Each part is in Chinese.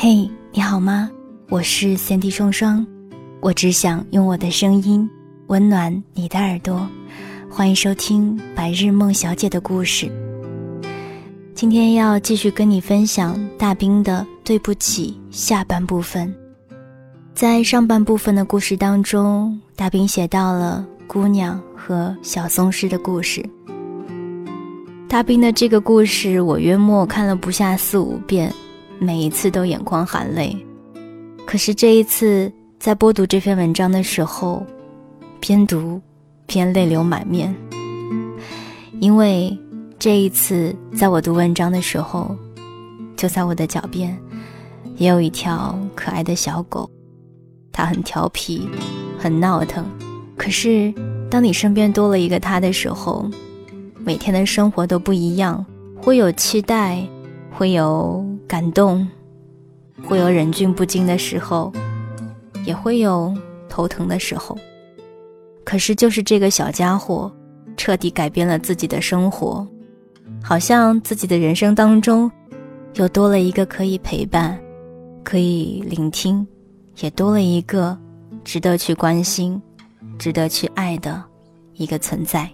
嘿，你好吗？我是三 D 双双，我只想用我的声音温暖你的耳朵。欢迎收听《白日梦小姐的故事》。今天要继续跟你分享大兵的《对不起》下半部分。在上半部分的故事当中，大兵写到了姑娘和小松狮的故事。大兵的这个故事，我约莫看了不下四五遍，每一次都眼眶含泪。可是这一次在播读这篇文章的时候，边读边泪流满面，因为这一次在我读文章的时候，就在我的脚边，也有一条可爱的小狗。它很调皮，很闹腾，可是当你身边多了一个他的时候，每天的生活都不一样，会有期待，会有感动，会有忍俊不禁的时候，也会有头疼的时候。可是就是这个小家伙，彻底改变了自己的生活，好像自己的人生当中，又多了一个可以陪伴，可以聆听。也多了一个值得去关心、值得去爱的一个存在，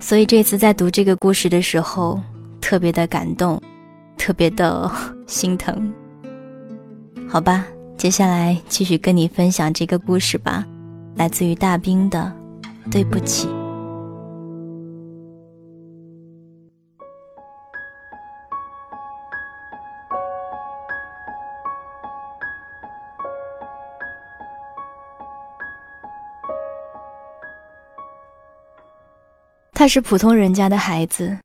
所以这次在读这个故事的时候，特别的感动，特别的 心疼。好吧，接下来继续跟你分享这个故事吧，来自于大兵的《对不起》。他是普通人家的孩子，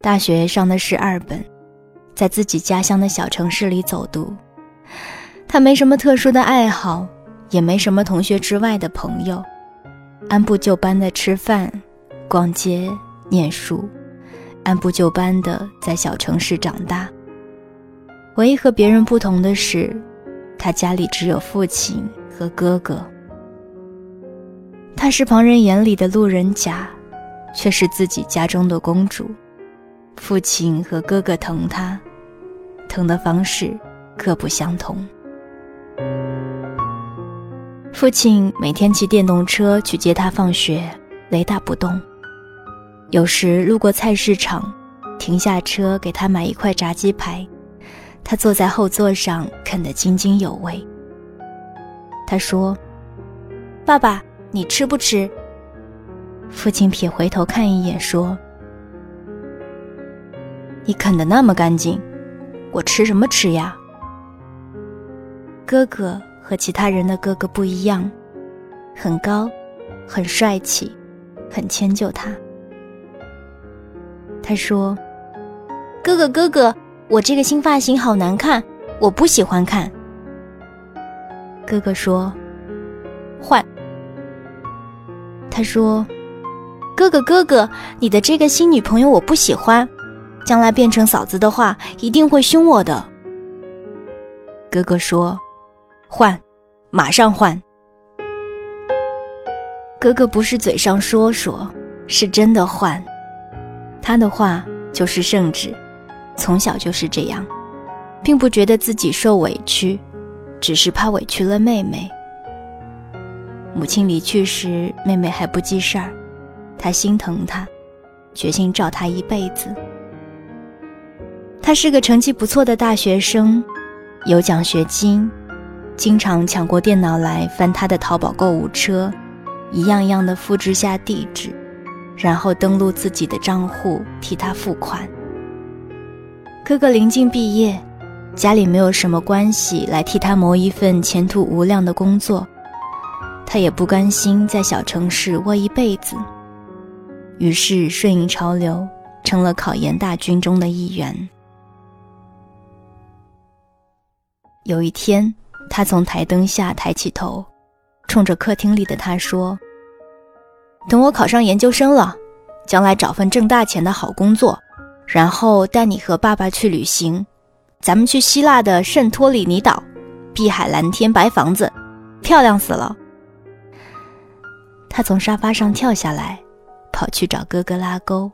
大学上的是二本，在自己家乡的小城市里走读。他没什么特殊的爱好，也没什么同学之外的朋友，按部就班的吃饭、逛街、念书，按部就班的在小城市长大。唯一和别人不同的是，他家里只有父亲和哥哥。他是旁人眼里的路人甲。却是自己家中的公主，父亲和哥哥疼他，疼的方式各不相同。父亲每天骑电动车去接他放学，雷打不动。有时路过菜市场，停下车给他买一块炸鸡排，他坐在后座上啃得津津有味。他说：“爸爸，你吃不吃？”父亲撇回头看一眼，说：“你啃得那么干净，我吃什么吃呀？”哥哥和其他人的哥哥不一样，很高，很帅气，很迁就他。他说：“哥哥，哥哥，我这个新发型好难看，我不喜欢看。”哥哥说：“换。”他说。哥哥，哥哥，你的这个新女朋友我不喜欢，将来变成嫂子的话，一定会凶我的。哥哥说：“换，马上换。”哥哥不是嘴上说说，是真的换。他的话就是圣旨，从小就是这样，并不觉得自己受委屈，只是怕委屈了妹妹。母亲离去时，妹妹还不记事儿。他心疼她，决心照她一辈子。他是个成绩不错的大学生，有奖学金，经常抢过电脑来翻他的淘宝购物车，一样样的复制下地址，然后登录自己的账户替他付款。哥哥临近毕业，家里没有什么关系来替他谋一份前途无量的工作，他也不甘心在小城市窝一辈子。于是顺应潮流，成了考研大军中的一员。有一天，他从台灯下抬起头，冲着客厅里的他说：“等我考上研究生了，将来找份挣大钱的好工作，然后带你和爸爸去旅行，咱们去希腊的圣托里尼岛，碧海蓝天白房子，漂亮死了。”他从沙发上跳下来，跑去找哥哥拉钩。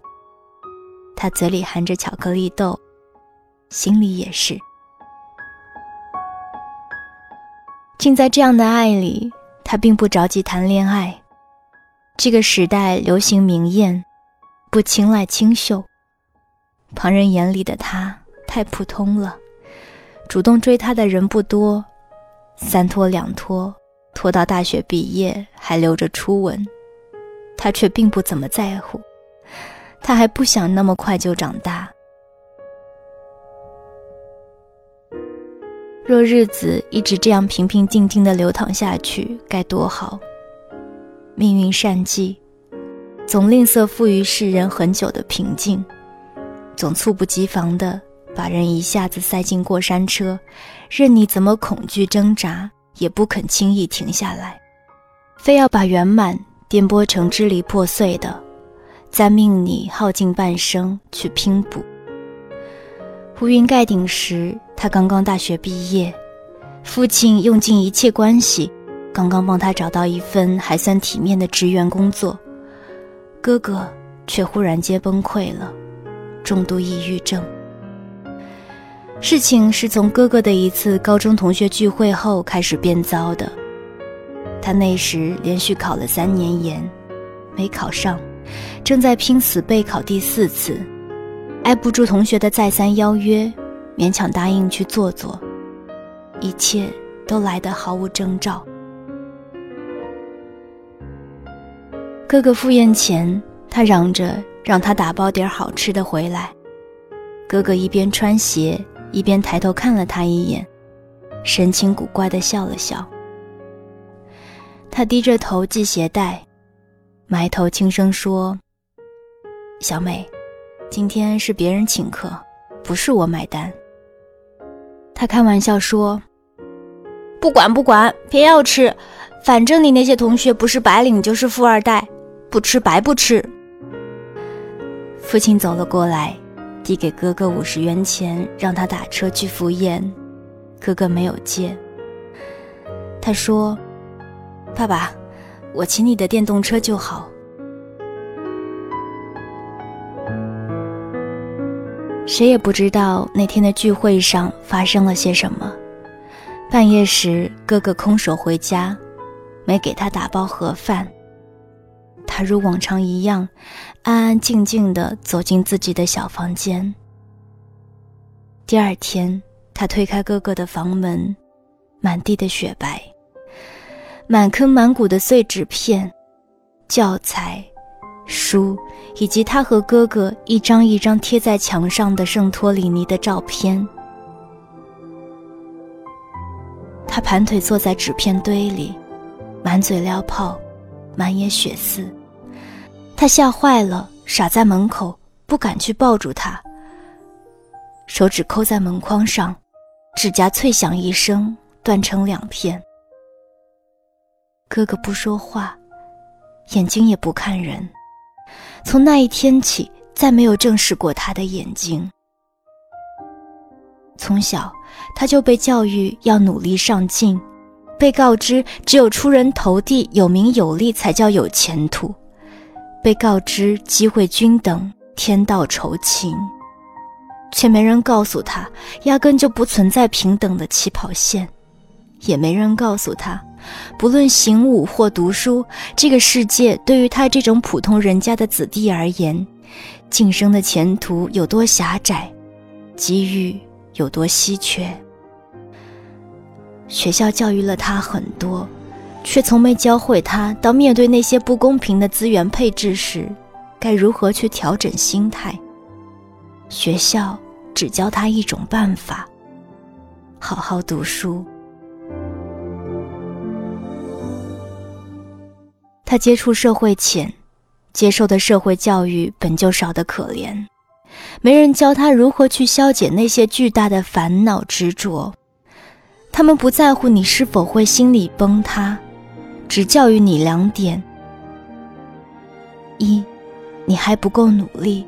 他嘴里含着巧克力豆，心里也是。竟在这样的爱里，他并不着急谈恋爱。这个时代流行明艳，不青睐清秀。旁人眼里的他太普通了，主动追他的人不多，三拖两拖。拖到大学毕业还留着初吻，他却并不怎么在乎，他还不想那么快就长大。若日子一直这样平平静静的流淌下去，该多好！命运善计，总吝啬赋予世人很久的平静，总猝不及防的把人一下子塞进过山车，任你怎么恐惧挣扎。也不肯轻易停下来，非要把圆满颠簸成支离破碎的，再命你耗尽半生去拼补。乌云盖顶时，他刚刚大学毕业，父亲用尽一切关系，刚刚帮他找到一份还算体面的职员工作，哥哥却忽然间崩溃了，重度抑郁症。事情是从哥哥的一次高中同学聚会后开始变糟的。他那时连续考了三年研，没考上，正在拼死备考第四次，挨不住同学的再三邀约，勉强答应去做做，一切都来得毫无征兆。哥哥赴宴前，他嚷着让他打包点好吃的回来，哥哥一边穿鞋。一边抬头看了他一眼，神情古怪的笑了笑。他低着头系鞋带，埋头轻声说：“小美，今天是别人请客，不是我买单。”他开玩笑说：“不管不管，偏要吃，反正你那些同学不是白领就是富二代，不吃白不吃。”父亲走了过来。递给哥哥五十元钱，让他打车去赴宴。哥哥没有接。他说：“爸爸，我骑你的电动车就好。”谁也不知道那天的聚会上发生了些什么。半夜时，哥哥空手回家，没给他打包盒饭。他如往常一样，安安静静地走进自己的小房间。第二天，他推开哥哥的房门，满地的雪白，满坑满谷的碎纸片、教材、书，以及他和哥哥一张一张贴在墙上的圣托里尼的照片。他盘腿坐在纸片堆里，满嘴撩泡，满眼血丝。他吓坏了，傻在门口，不敢去抱住他。手指抠在门框上，指甲脆响一声，断成两片。哥哥不说话，眼睛也不看人。从那一天起，再没有正视过他的眼睛。从小，他就被教育要努力上进，被告知只有出人头地、有名有利才叫有前途。被告知机会均等，天道酬勤，却没人告诉他，压根就不存在平等的起跑线，也没人告诉他，不论行武或读书，这个世界对于他这种普通人家的子弟而言，晋升的前途有多狭窄，机遇有多稀缺。学校教育了他很多。却从没教会他，当面对那些不公平的资源配置时，该如何去调整心态。学校只教他一种办法：好好读书。他接触社会浅，接受的社会教育本就少得可怜，没人教他如何去消解那些巨大的烦恼执着。他们不在乎你是否会心理崩塌，只教育你两点：一，你还不够努力；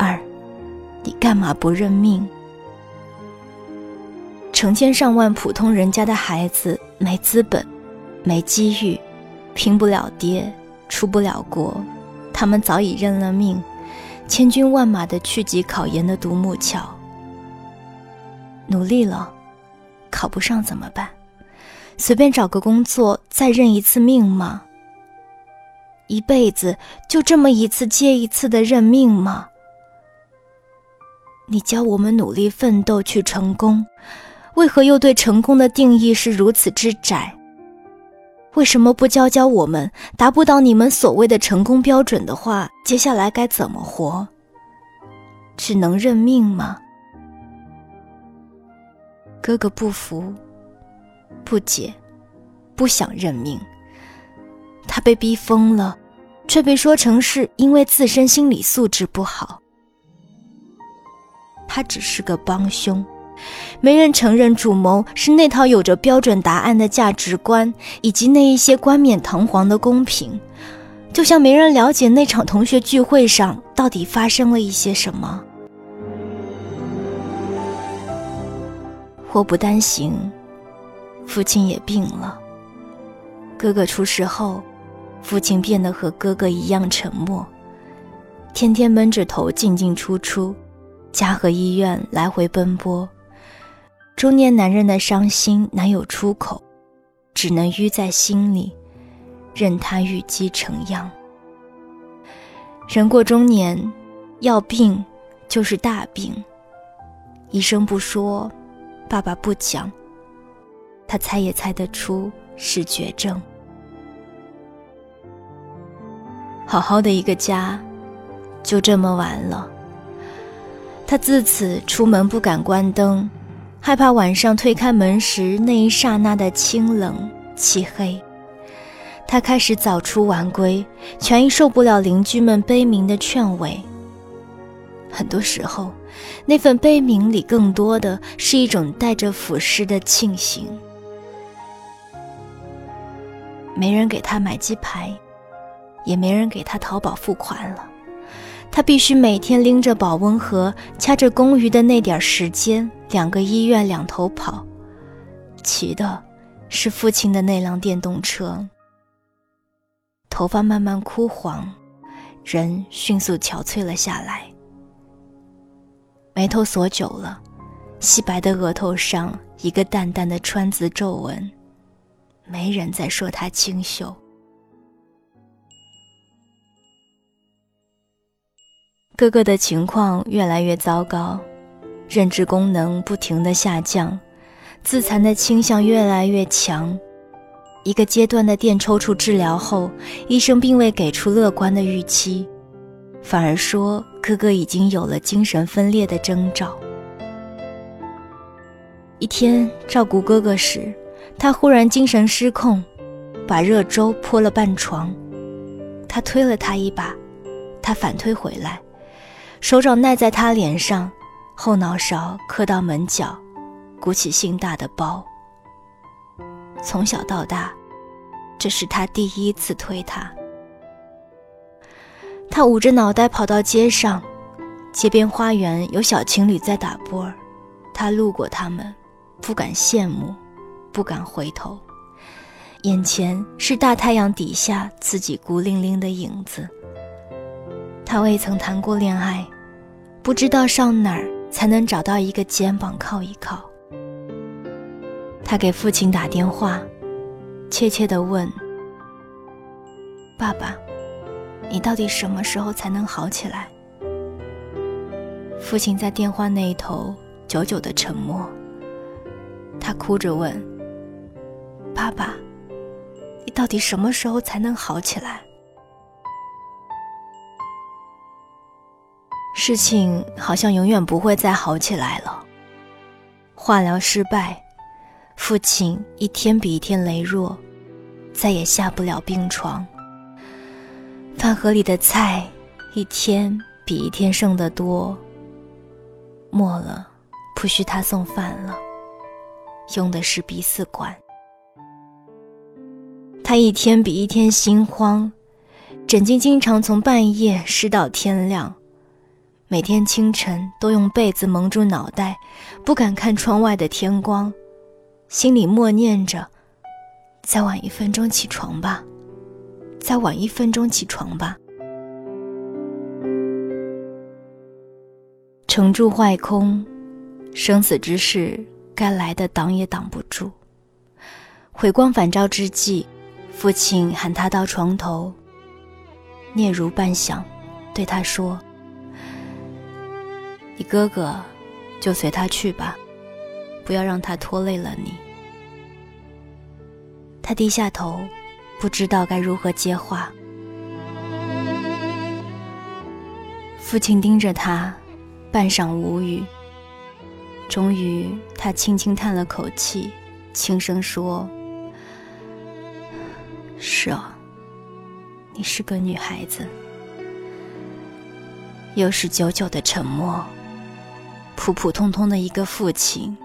二，你干嘛不认命？成千上万普通人家的孩子没资本，没机遇，拼不了爹，出不了国，他们早已认了命，千军万马的去挤考研的独木桥。努力了，考不上怎么办？随便找个工作再认一次命吗？一辈子就这么一次接一次的认命吗？你教我们努力奋斗去成功。为何又对成功的定义是如此之窄？为什么不教教我们，达不到你们所谓的成功标准的话，接下来该怎么活？只能认命吗？哥哥不服，不解，不想认命。他被逼疯了，却被说成是因为自身心理素质不好。他只是个帮凶。没人承认主谋是那套有着标准答案的价值观，以及那一些冠冕堂皇的公平，就像没人了解那场同学聚会上到底发生了一些什么。祸不单行，父亲也病了。哥哥出事后，父亲变得和哥哥一样沉默，天天闷着头进进出出，家和医院来回奔波。中年男人的伤心难有出口，只能淤在心里，任他郁积成样。人过中年，要病就是大病。医生不说，爸爸不讲，他猜也猜得出是绝症。好好的一个家，就这么完了。他自此出门不敢关灯。害怕晚上推开门时那一刹那的清冷漆黑，他开始早出晚归，全因受不了邻居们悲鸣的劝慰。很多时候，那份悲鸣里更多的是一种带着俯视的庆幸。没人给他买鸡排，也没人给他淘宝付款了。他必须每天拎着保温盒，掐着公余的那点时间，两个医院两头跑，骑的是父亲的那辆电动车。头发慢慢枯黄，人迅速憔悴了下来，眉头锁久了，细白的额头上一个淡淡的川字皱纹，没人再说他清秀。哥哥的情况越来越糟糕，认知功能不停的下降，自残的倾向越来越强。一个阶段的电抽搐治疗后，医生并未给出乐观的预期，反而说哥哥已经有了精神分裂的征兆。一天照顾哥哥时，他忽然精神失控，把热粥泼了半床。他推了他一把，他反推回来。手掌耐在他脸上，后脑勺磕到门角，鼓起心大的包。从小到大，这是他第一次推他。他捂着脑袋跑到街上，街边花园有小情侣在打波儿，他路过他们，不敢羡慕，不敢回头，眼前是大太阳底下自己孤零零的影子。他未曾谈过恋爱。不知道上哪儿才能找到一个肩膀靠一靠。他给父亲打电话，怯怯地问：“爸爸，你到底什么时候才能好起来？”父亲在电话那一头久久的沉默。他哭着问：“爸爸，你到底什么时候才能好起来？”事情好像永远不会再好起来了。化疗失败，父亲一天比一天羸弱，再也下不了病床。饭盒里的菜一天比一天剩得多。末了，不需他送饭了，用的是鼻饲管。他一天比一天心慌，枕巾经常从半夜湿到天亮。每天清晨都用被子蒙住脑袋，不敢看窗外的天光，心里默念着：“再晚一分钟起床吧，再晚一分钟起床吧。”成住坏空，生死之事该来的挡也挡不住。回光返照之际，父亲喊他到床头，嗫嚅半晌，对他说。你哥哥，就随他去吧，不要让他拖累了你。他低下头，不知道该如何接话。父亲盯着他，半晌无语。终于，他轻轻叹了口气，轻声说：“是啊，你是个女孩子。”又是久久的沉默。普普通通的一个父亲，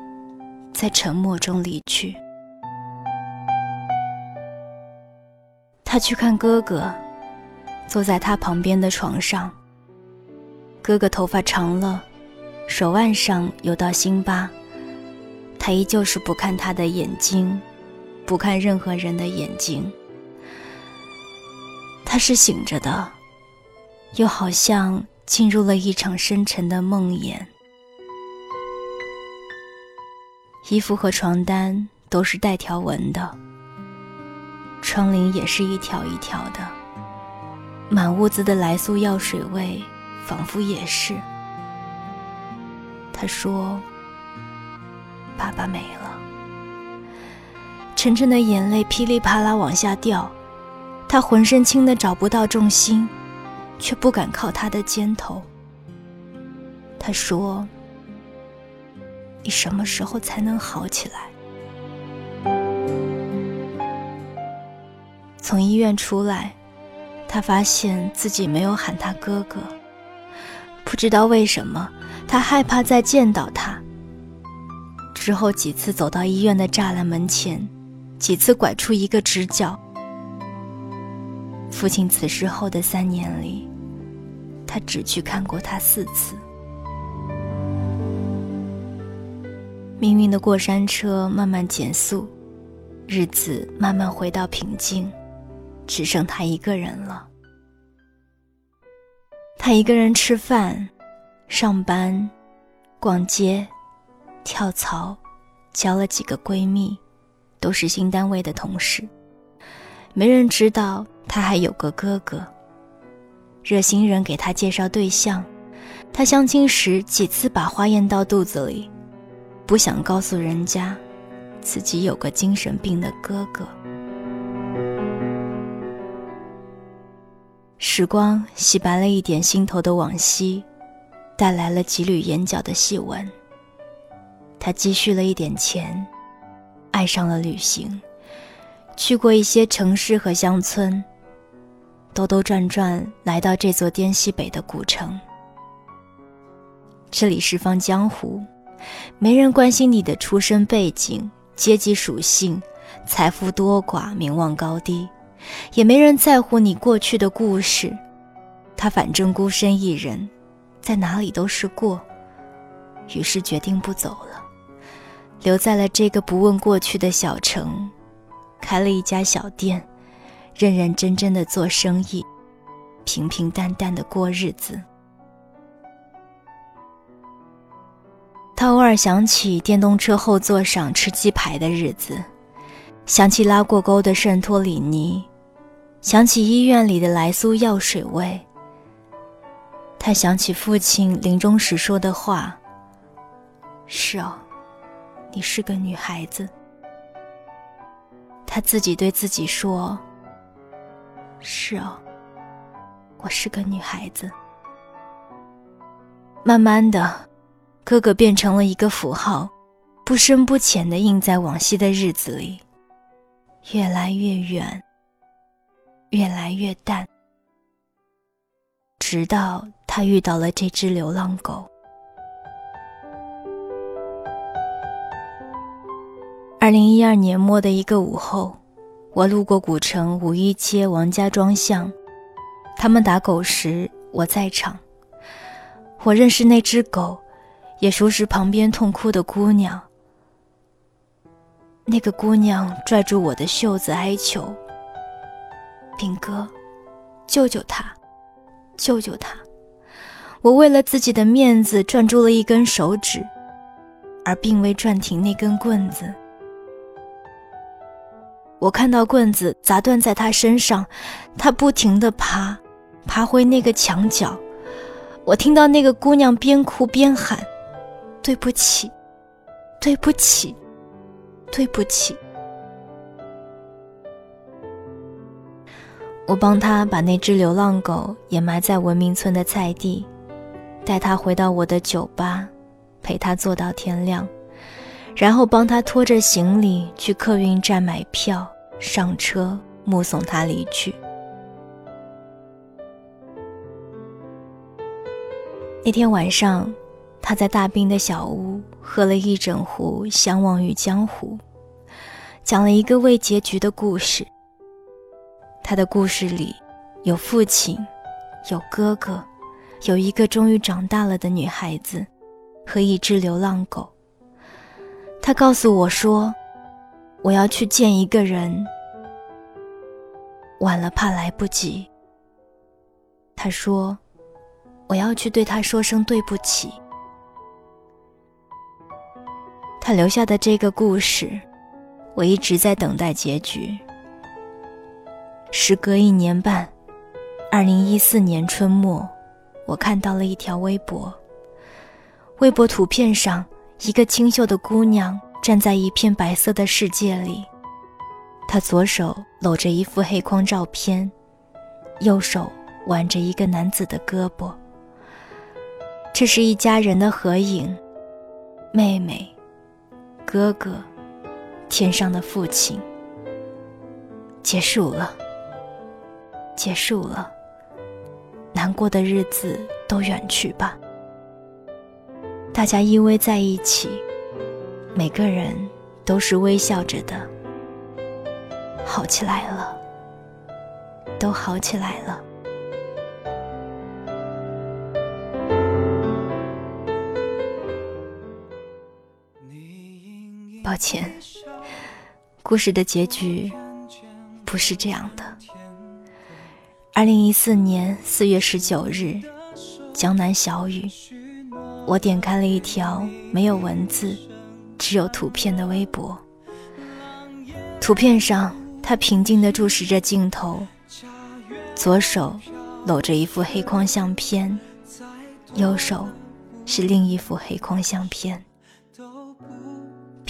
在沉默中离去。他去看哥哥，坐在他旁边的床上。哥哥头发长了，手腕上有道新疤。他依旧是不看他的眼睛，不看任何人的眼睛。他是醒着的，又好像进入了一场深沉的梦魇。衣服和床单都是带条纹的，窗棂也是一条一条的，满屋子的来苏药水味，仿佛也是。他说：“爸爸没了。”晨晨的眼泪噼里啪啦往下掉，他浑身轻的找不到重心，却不敢靠他的肩头。他说。你什么时候才能好起来？从医院出来，他发现自己没有喊他哥哥。不知道为什么，他害怕再见到他。之后几次走到医院的栅栏门前，几次拐出一个直角。父亲辞世后的三年里，他只去看过他四次。命运的过山车慢慢减速，日子慢慢回到平静，只剩他一个人了。他一个人吃饭、上班、逛街、跳槽，交了几个闺蜜，都是新单位的同事。没人知道他还有个哥哥。热心人给他介绍对象，他相亲时几次把花咽到肚子里。不想告诉人家，自己有个精神病的哥哥。时光洗白了一点心头的往昔，带来了几缕眼角的细纹。他积蓄了一点钱，爱上了旅行，去过一些城市和乡村，兜兜转转来到这座滇西北的古城。这里是方江湖。没人关心你的出身背景、阶级属性、财富多寡、名望高低，也没人在乎你过去的故事。他反正孤身一人，在哪里都是过，于是决定不走了，留在了这个不问过去的小城，开了一家小店，认认真真的做生意，平平淡淡的过日子。他偶尔想起电动车后座上吃鸡排的日子，想起拉过沟的圣托里尼，想起医院里的莱苏药水味。他想起父亲临终时说的话：“是哦，你是个女孩子。”他自己对自己说：“是哦，我是个女孩子。”慢慢的。哥哥变成了一个符号，不深不浅地印在往昔的日子里，越来越远，越来越淡，直到他遇到了这只流浪狗。二零一二年末的一个午后，我路过古城五一街王家庄巷，他们打狗时我在场。我认识那只狗，也熟识旁边痛哭的姑娘。那个姑娘拽住我的袖子哀求：“兵哥，救救他，救救他！”我为了自己的面子攥住了一根手指，而并未攥停那根棍子。我看到棍子砸断在他身上，他不停地爬，爬回那个墙角。我听到那个姑娘边哭边喊：“对不起，对不起，对不起。”我帮他把那只流浪狗掩埋在文明村的菜地，带他回到我的酒吧，陪他坐到天亮。然后帮他拖着行李去客运站买票，上车，目送他离去。那天晚上，他在大冰的小屋喝了一整壶《相忘于江湖》，讲了一个未结局的故事。他的故事里，有父亲，有哥哥，有一个终于长大了的女孩子，和一只流浪狗。他告诉我说：“我要去见一个人，晚了怕来不及。”他说：“我要去对他说声对不起。”他留下的这个故事，我一直在等待结局。时隔一年半，二零一四年春末，我看到了一条微博，微博图片上。一个清秀的姑娘站在一片白色的世界里，她左手搂着一副黑框照片，右手挽着一个男子的胳膊。这是一家人的合影，妹妹、哥哥、天上的父亲。结束了，结束了，难过的日子都远去吧。大家依偎在一起，每个人都是微笑着的。好起来了，都好起来了。抱歉，故事的结局不是这样的。二零一四年四月十九日，江南小雨。我点开了一条没有文字、只有图片的微博。图片上，他平静地注视着镜头，左手搂着一副黑框相片，右手是另一副黑框相片。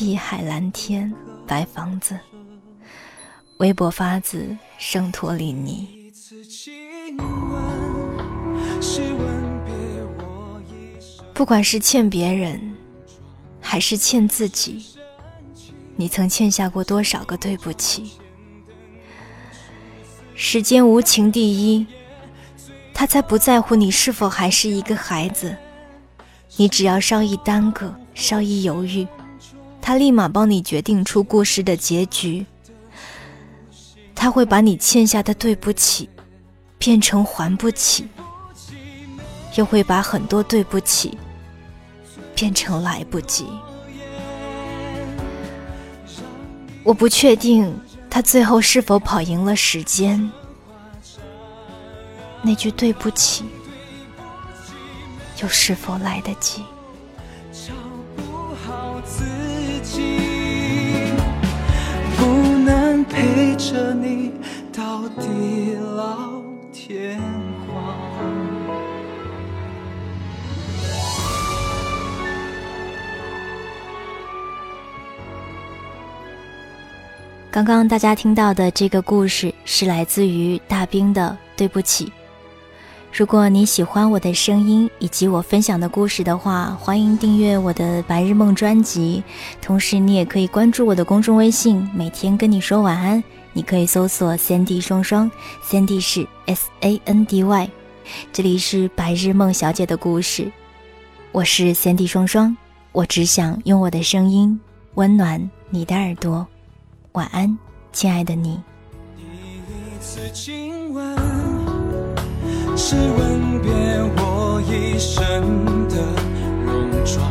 碧海蓝天，白房子。微博发自圣托里尼。不管是欠别人，还是欠自己，你曾欠下过多少个对不起？时间无情第一，他才不在乎你是否还是一个孩子。你只要稍一耽搁，稍一犹豫，他立马帮你决定出故事的结局。他会把你欠下的对不起，变成还不起，又会把很多对不起。变成来不及。我不确定他最后是否跑赢了时间。那句对不起，又是否来得及？陪着你到地老天荒。刚刚大家听到的这个故事是来自于大兵的《对不起》。如果你喜欢我的声音以及我分享的故事的话，欢迎订阅我的《白日梦》专辑。同时，你也可以关注我的公众微信，每天跟你说晚安。你可以搜索“三 D 双双”，三 D 是 S A N D Y。这里是《白日梦小姐的故事》，我是三 D 双双，我只想用我的声音温暖你的耳朵。晚安，亲爱的你。第一次亲吻。是吻别我一身的戎装，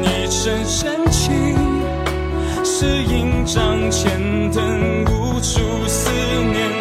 你这深情是印章千灯，无处思念。